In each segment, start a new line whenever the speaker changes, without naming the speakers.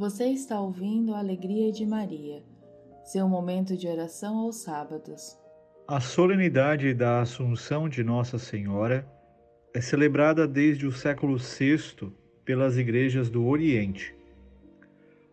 Você está ouvindo a Alegria de Maria, seu momento de oração aos sábados.
A solenidade da Assunção de Nossa Senhora é celebrada desde o século VI pelas igrejas do Oriente.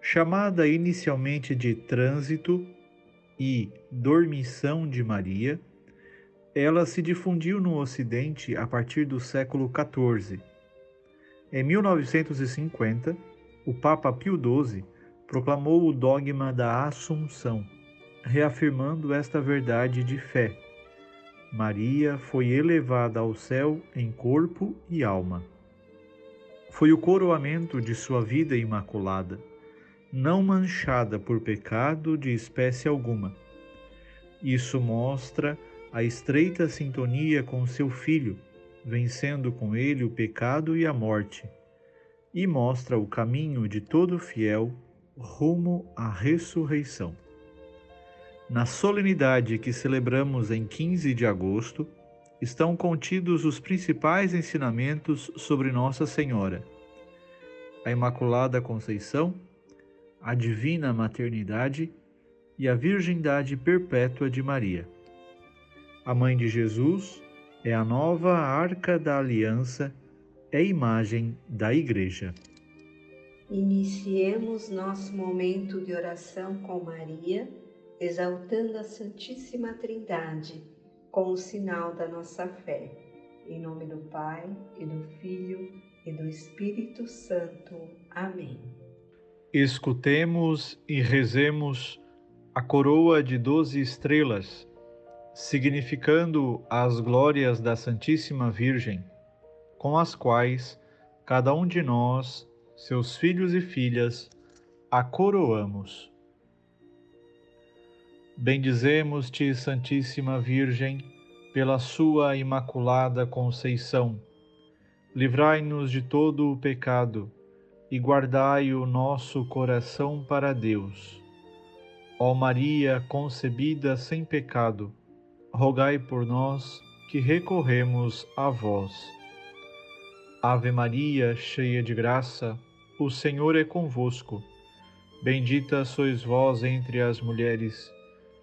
Chamada inicialmente de Trânsito e Dormição de Maria, ela se difundiu no Ocidente a partir do século XIV. Em 1950, o Papa Pio XII proclamou o dogma da Assunção, reafirmando esta verdade de fé. Maria foi elevada ao céu em corpo e alma. Foi o coroamento de sua vida imaculada, não manchada por pecado de espécie alguma. Isso mostra a estreita sintonia com seu filho, vencendo com ele o pecado e a morte e mostra o caminho de todo fiel rumo à ressurreição. Na solenidade que celebramos em 15 de agosto, estão contidos os principais ensinamentos sobre Nossa Senhora, a Imaculada Conceição, a Divina Maternidade e a Virgindade Perpétua de Maria. A Mãe de Jesus é a nova Arca da Aliança é imagem da Igreja.
Iniciemos nosso momento de oração com Maria, exaltando a Santíssima Trindade com o sinal da nossa fé. Em nome do Pai, e do Filho, e do Espírito Santo. Amém.
Escutemos e rezemos a coroa de doze estrelas, significando as glórias da Santíssima Virgem com as quais cada um de nós, seus filhos e filhas, a coroamos. Bendizemos-te, Santíssima Virgem, pela sua imaculada conceição. Livrai-nos de todo o pecado e guardai o nosso coração para Deus. Ó Maria concebida sem pecado, rogai por nós que recorremos a vós. Ave Maria, cheia de graça, o Senhor é convosco. Bendita sois vós entre as mulheres,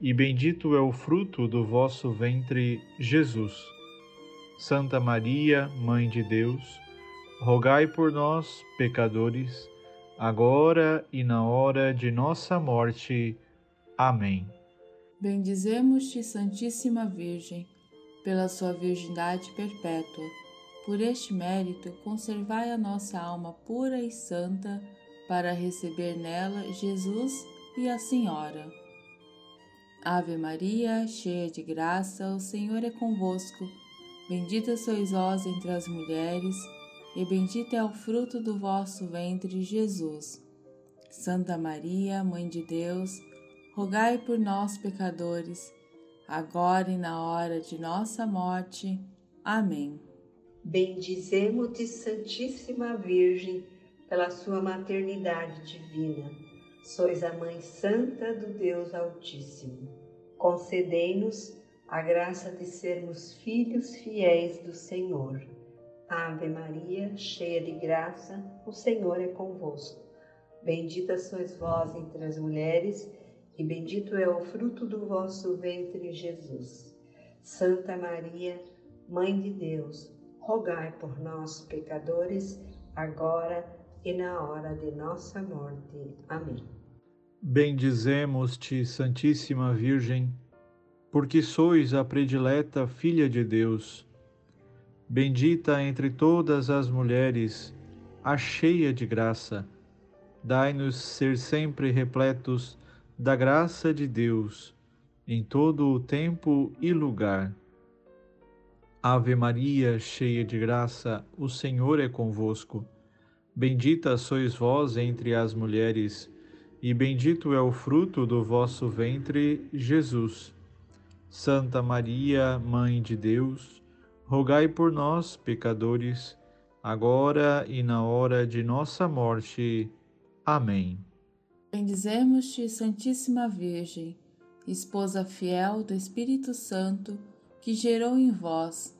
e bendito é o fruto do vosso ventre, Jesus. Santa Maria, Mãe de Deus, rogai por nós, pecadores, agora e na hora de nossa morte. Amém.
Bendizemos-te, Santíssima Virgem, pela sua virgindade perpétua por este mérito, conservai a nossa alma pura e santa para receber nela Jesus e a Senhora. Ave Maria, cheia de graça, o Senhor é convosco. Bendita sois vós entre as mulheres, e bendito é o fruto do vosso ventre, Jesus. Santa Maria, Mãe de Deus, rogai por nós, pecadores, agora e na hora de nossa morte. Amém.
Bendizemos-te, Santíssima Virgem, pela sua maternidade divina. Sois a Mãe Santa do Deus Altíssimo. Concedei-nos a graça de sermos filhos fiéis do Senhor. Ave Maria, cheia de graça, o Senhor é convosco. Bendita sois vós entre as mulheres, e bendito é o fruto do vosso ventre, Jesus. Santa Maria, Mãe de Deus, rogai por nós, pecadores, agora e na hora de nossa morte. Amém.
Bendizemos-te, Santíssima Virgem, porque sois a predileta Filha de Deus. Bendita entre todas as mulheres, a cheia de graça. Dai-nos ser sempre repletos da graça de Deus, em todo o tempo e lugar Ave Maria, cheia de graça, o Senhor é convosco. Bendita sois vós entre as mulheres, e bendito é o fruto do vosso ventre, Jesus. Santa Maria, Mãe de Deus, rogai por nós, pecadores, agora e na hora de nossa morte. Amém.
Bendizemos-te, Santíssima Virgem, esposa fiel do Espírito Santo, que gerou em vós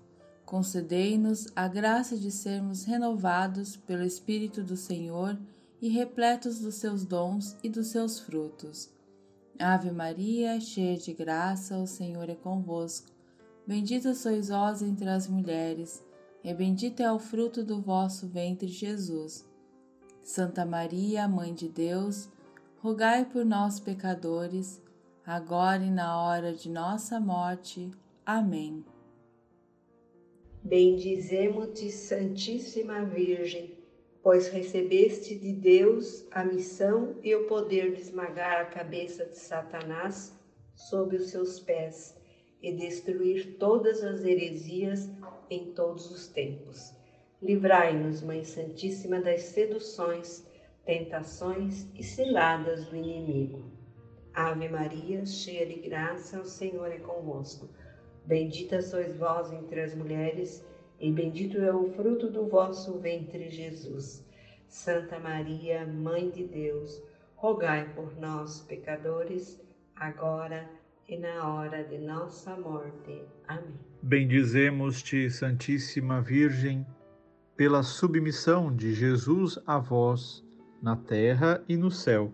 concedei-nos a graça de sermos renovados pelo Espírito do Senhor e repletos dos seus dons e dos seus frutos. Ave Maria, cheia de graça, o Senhor é convosco. Bendita sois vós entre as mulheres, e bendito é o fruto do vosso ventre, Jesus. Santa Maria, Mãe de Deus, rogai por nós, pecadores, agora e na hora de nossa morte. Amém.
Bendizemo-te, Santíssima Virgem pois recebeste de Deus a missão e o poder de esmagar a cabeça de Satanás sob os seus pés e destruir todas as heresias em todos os tempos. Livrai-nos, Mãe Santíssima, das seduções, tentações e ciladas do inimigo. Ave Maria, cheia de graça, o Senhor é convosco. Bendita sois vós entre as mulheres e bendito é o fruto do vosso ventre, Jesus. Santa Maria, Mãe de Deus, rogai por nós, pecadores, agora e na hora de nossa morte. Amém.
Bendizemos-te, Santíssima Virgem, pela submissão de Jesus a vós, na terra e no céu.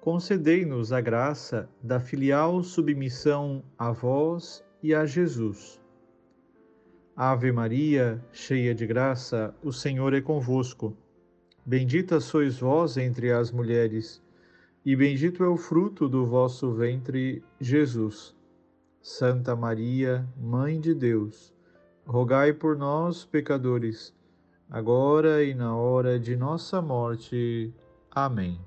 Concedei-nos a graça da filial submissão a vós e a Jesus Ave Maria, cheia de graça, o Senhor é convosco. Bendita sois vós entre as mulheres, e bendito é o fruto do vosso ventre, Jesus. Santa Maria, Mãe de Deus, rogai por nós, pecadores, agora e na hora de nossa morte. Amém.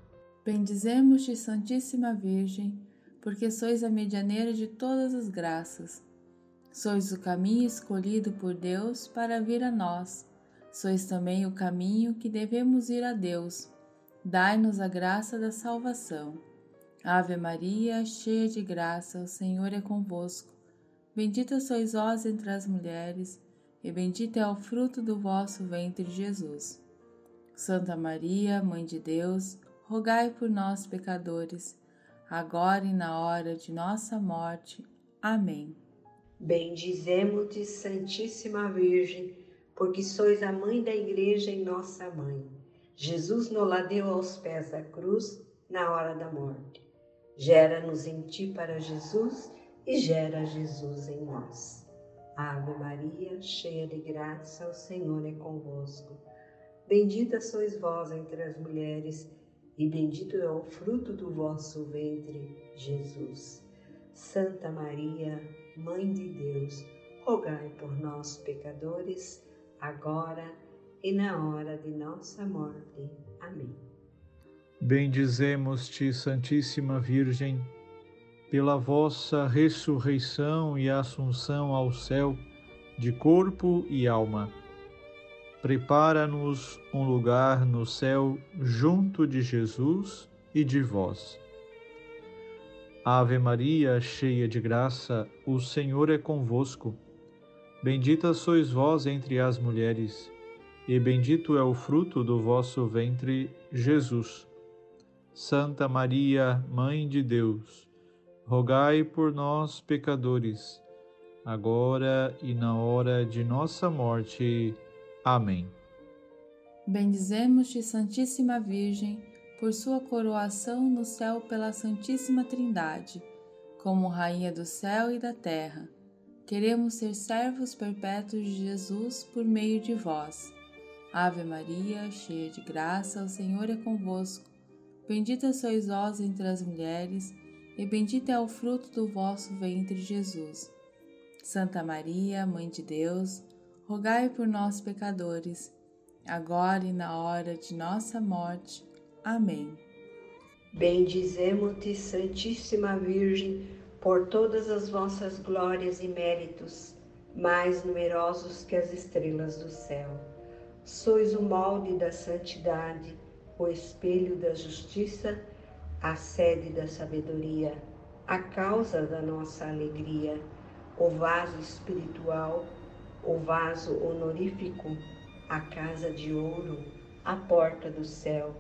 Bendizemos-te, Santíssima Virgem, porque sois a medianeira de todas as graças Sois o caminho escolhido por Deus para vir a nós. Sois também o caminho que devemos ir a Deus. Dai-nos a graça da salvação. Ave Maria, cheia de graça, o Senhor é convosco. Bendita sois vós entre as mulheres, e bendito é o fruto do vosso ventre, Jesus. Santa Maria, Mãe de Deus, rogai por nós, pecadores, agora e na hora de nossa morte. Amém.
Bendizemo-te, Santíssima Virgem, porque sois a mãe da Igreja e nossa mãe. Jesus nos ladeu aos pés da cruz na hora da morte. Gera-nos em ti para Jesus e gera Jesus em nós. Ave Maria, cheia de graça, o Senhor é convosco. Bendita sois vós entre as mulheres, e bendito é o fruto do vosso ventre, Jesus. Santa Maria, Mãe de Deus, rogai por nós, pecadores, agora e na hora de nossa morte. Amém.
Bendizemos-te, Santíssima Virgem, pela vossa ressurreição e assunção ao céu, de corpo e alma. Prepara-nos um lugar no céu junto de Jesus e de vós Ave Maria, cheia de graça, o Senhor é convosco. Bendita sois vós entre as mulheres, e bendito é o fruto do vosso ventre, Jesus. Santa Maria, Mãe de Deus, rogai por nós, pecadores, agora e na hora de nossa morte. Amém.
Bendizemos-te, Santíssima Virgem por sua coroação no céu pela Santíssima Trindade, como Rainha do céu e da terra. Queremos ser servos perpétuos de Jesus por meio de vós. Ave Maria, cheia de graça, o Senhor é convosco. Bendita sois vós entre as mulheres, e bendito é o fruto do vosso ventre, Jesus. Santa Maria, Mãe de Deus, rogai por nós, pecadores, agora e na hora de nossa morte. Amém.
Bendizemo-te, Santíssima Virgem, por todas as vossas glórias e méritos, mais numerosos que as estrelas do céu. Sois o molde da santidade, o espelho da justiça, a sede da sabedoria, a causa da nossa alegria, o vaso espiritual, o vaso honorífico, a casa de ouro, a porta do céu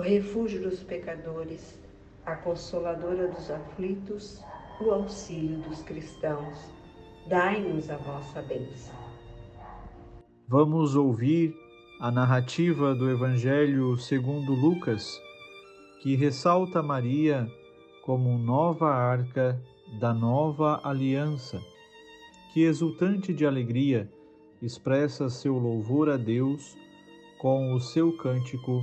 o refúgio dos pecadores, a consoladora dos aflitos, o auxílio dos cristãos. Dai-nos a vossa bênção.
Vamos ouvir a narrativa do Evangelho segundo Lucas, que ressalta Maria como nova arca da nova aliança, que exultante de alegria expressa seu louvor a Deus com o seu cântico,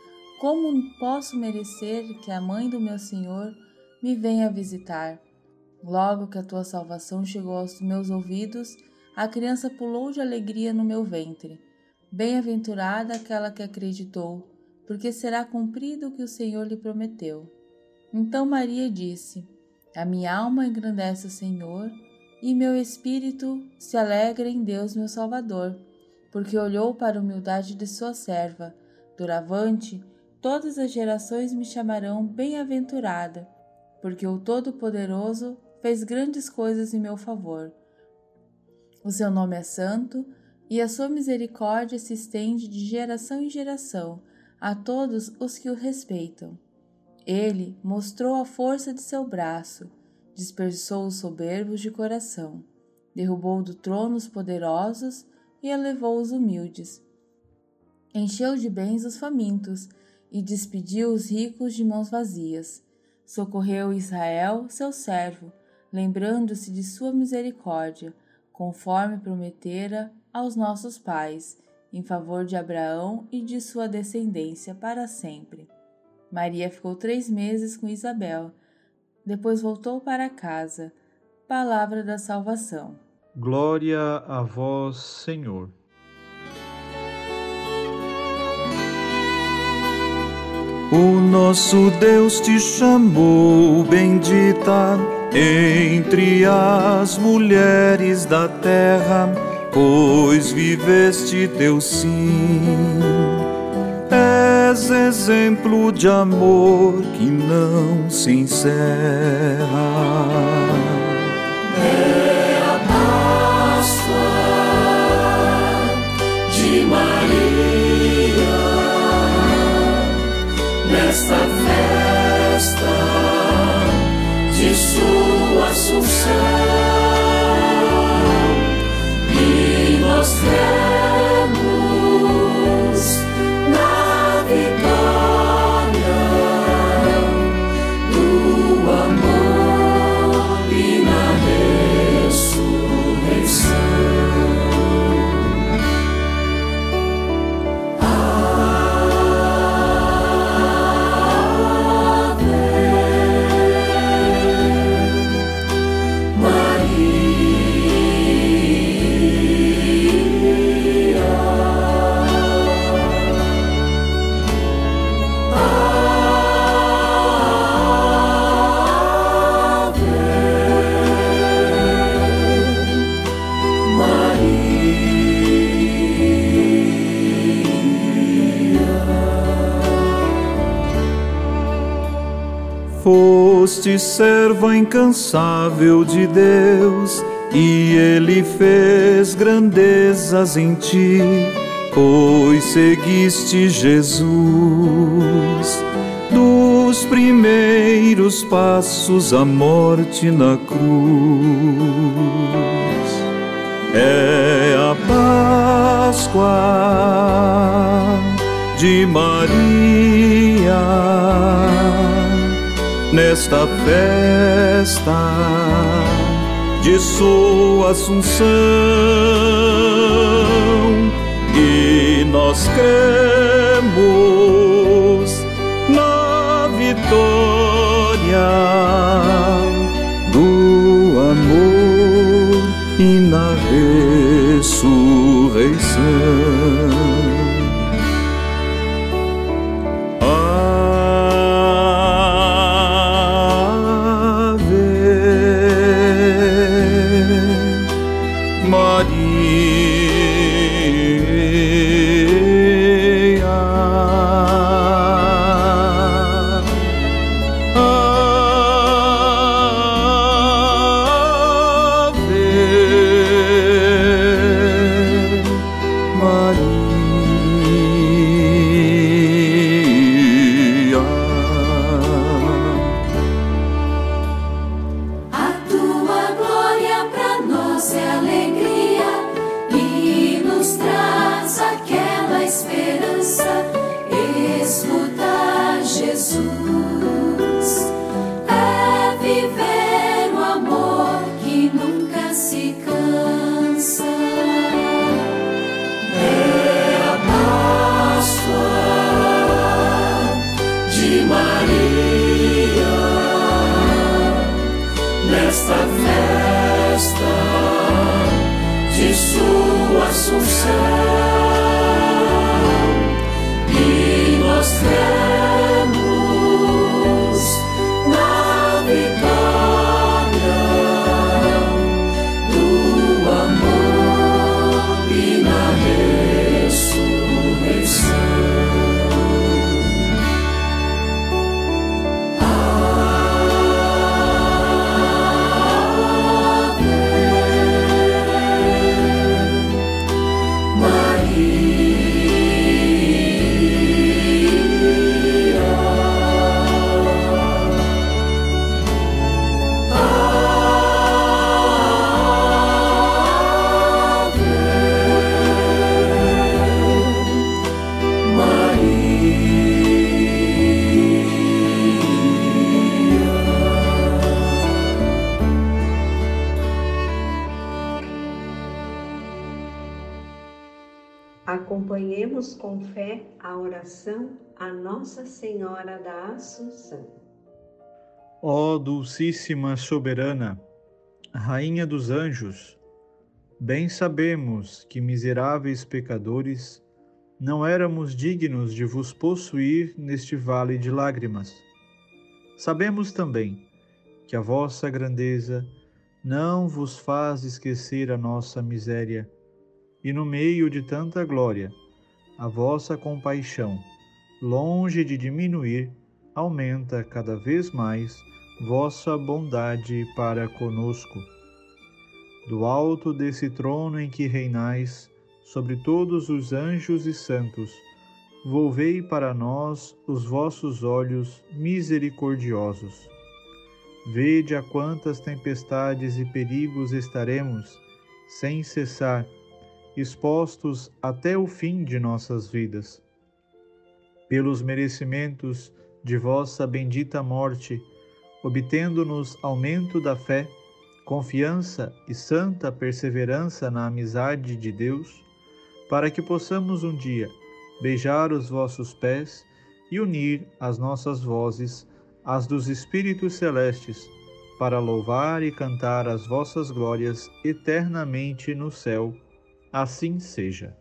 Como posso merecer que a mãe do meu Senhor me venha visitar? Logo que a tua salvação chegou aos meus ouvidos, a criança pulou de alegria no meu ventre. Bem-aventurada aquela que acreditou, porque será cumprido o que o Senhor lhe prometeu. Então Maria disse: A minha alma engrandece o Senhor e meu espírito se alegra em Deus, meu Salvador, porque olhou para a humildade de sua serva. Doravante, todas as gerações me chamarão bem-aventurada, porque o Todo-Poderoso fez grandes coisas em meu favor. O seu nome é santo e a sua misericórdia se estende de geração em geração a todos os que o respeitam. Ele mostrou a força de seu braço dispersou os soberbos de coração, derrubou do trono os poderosos e elevou os humildes. Encheu de bens os famintos e despediu os ricos de mãos vazias. Socorreu Israel, seu servo, lembrando-se de sua misericórdia, conforme prometera aos nossos pais, em favor de Abraão e de sua descendência para sempre. Maria ficou três meses com Isabel depois voltou para casa. Palavra da salvação.
Glória a vós, Senhor.
O nosso Deus te chamou, bendita entre as mulheres da terra, pois viveste teu sim és exemplo de amor que não se encerra.
Nesta festa
foste serva incansável de Deus, e Ele fez grandezas em ti, pois seguiste Jesus. Dos primeiros passos à morte na cruz, é a Páscoa de Maria nesta festa de sua assunção e nós cremos na vitória do amor e na ressurreição.
nesta festa de sua assunção e nós temos. Nossa Senhora da Assunção.
Ó Dulcíssima Soberana, Rainha dos Anjos, bem sabemos que miseráveis pecadores não éramos dignos de vos possuir neste vale de lágrimas. Sabemos também que a vossa grandeza não vos faz esquecer a nossa miséria, e no meio de tanta glória, a vossa compaixão, longe de diminuir, aumenta cada vez mais vossa bondade para conosco. Do alto desse trono em que reinais, sobre todos os anjos e santos, volvei para nós os vossos olhos misericordiosos. Vede a quantas tempestades e perigos estaremos, sem cessar, expostos até o fim de nossas vidas. Pelos merecimentos de vossa bendita morte, obtendo-nos aumento da fé, confiança e santa perseverança na amizade de Deus, para que possamos um dia beijar os vossos pés e unir as nossas vozes às dos Espíritos Celestes, para louvar e cantar as vossas glórias eternamente no céu. Assim seja.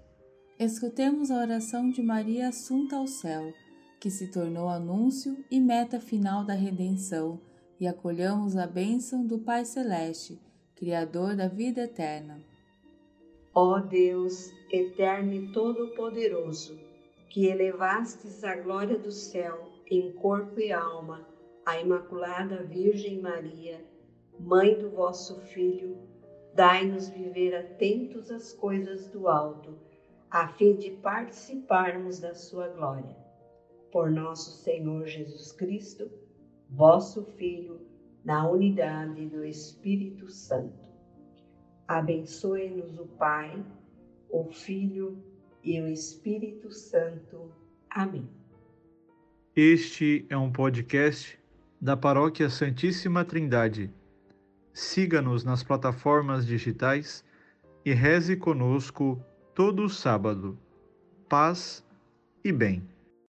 Escutemos a oração de Maria Assunta ao céu, que se tornou anúncio e meta final da redenção e acolhamos a bênção do Pai Celeste, Criador da vida eterna.
Ó Deus, eterno e todo-poderoso, que elevastes a glória do céu em corpo e alma a Imaculada Virgem Maria, Mãe do vosso Filho, dai-nos viver atentos às coisas do alto, a fim de participarmos da sua glória. Por nosso Senhor Jesus Cristo, vosso Filho, na unidade do Espírito Santo. Abençoe-nos o Pai, o Filho e o Espírito Santo. Amém.
Este é um podcast da Paróquia Santíssima Trindade. Siga-nos nas plataformas digitais e reze conosco todo sábado. Paz e bem.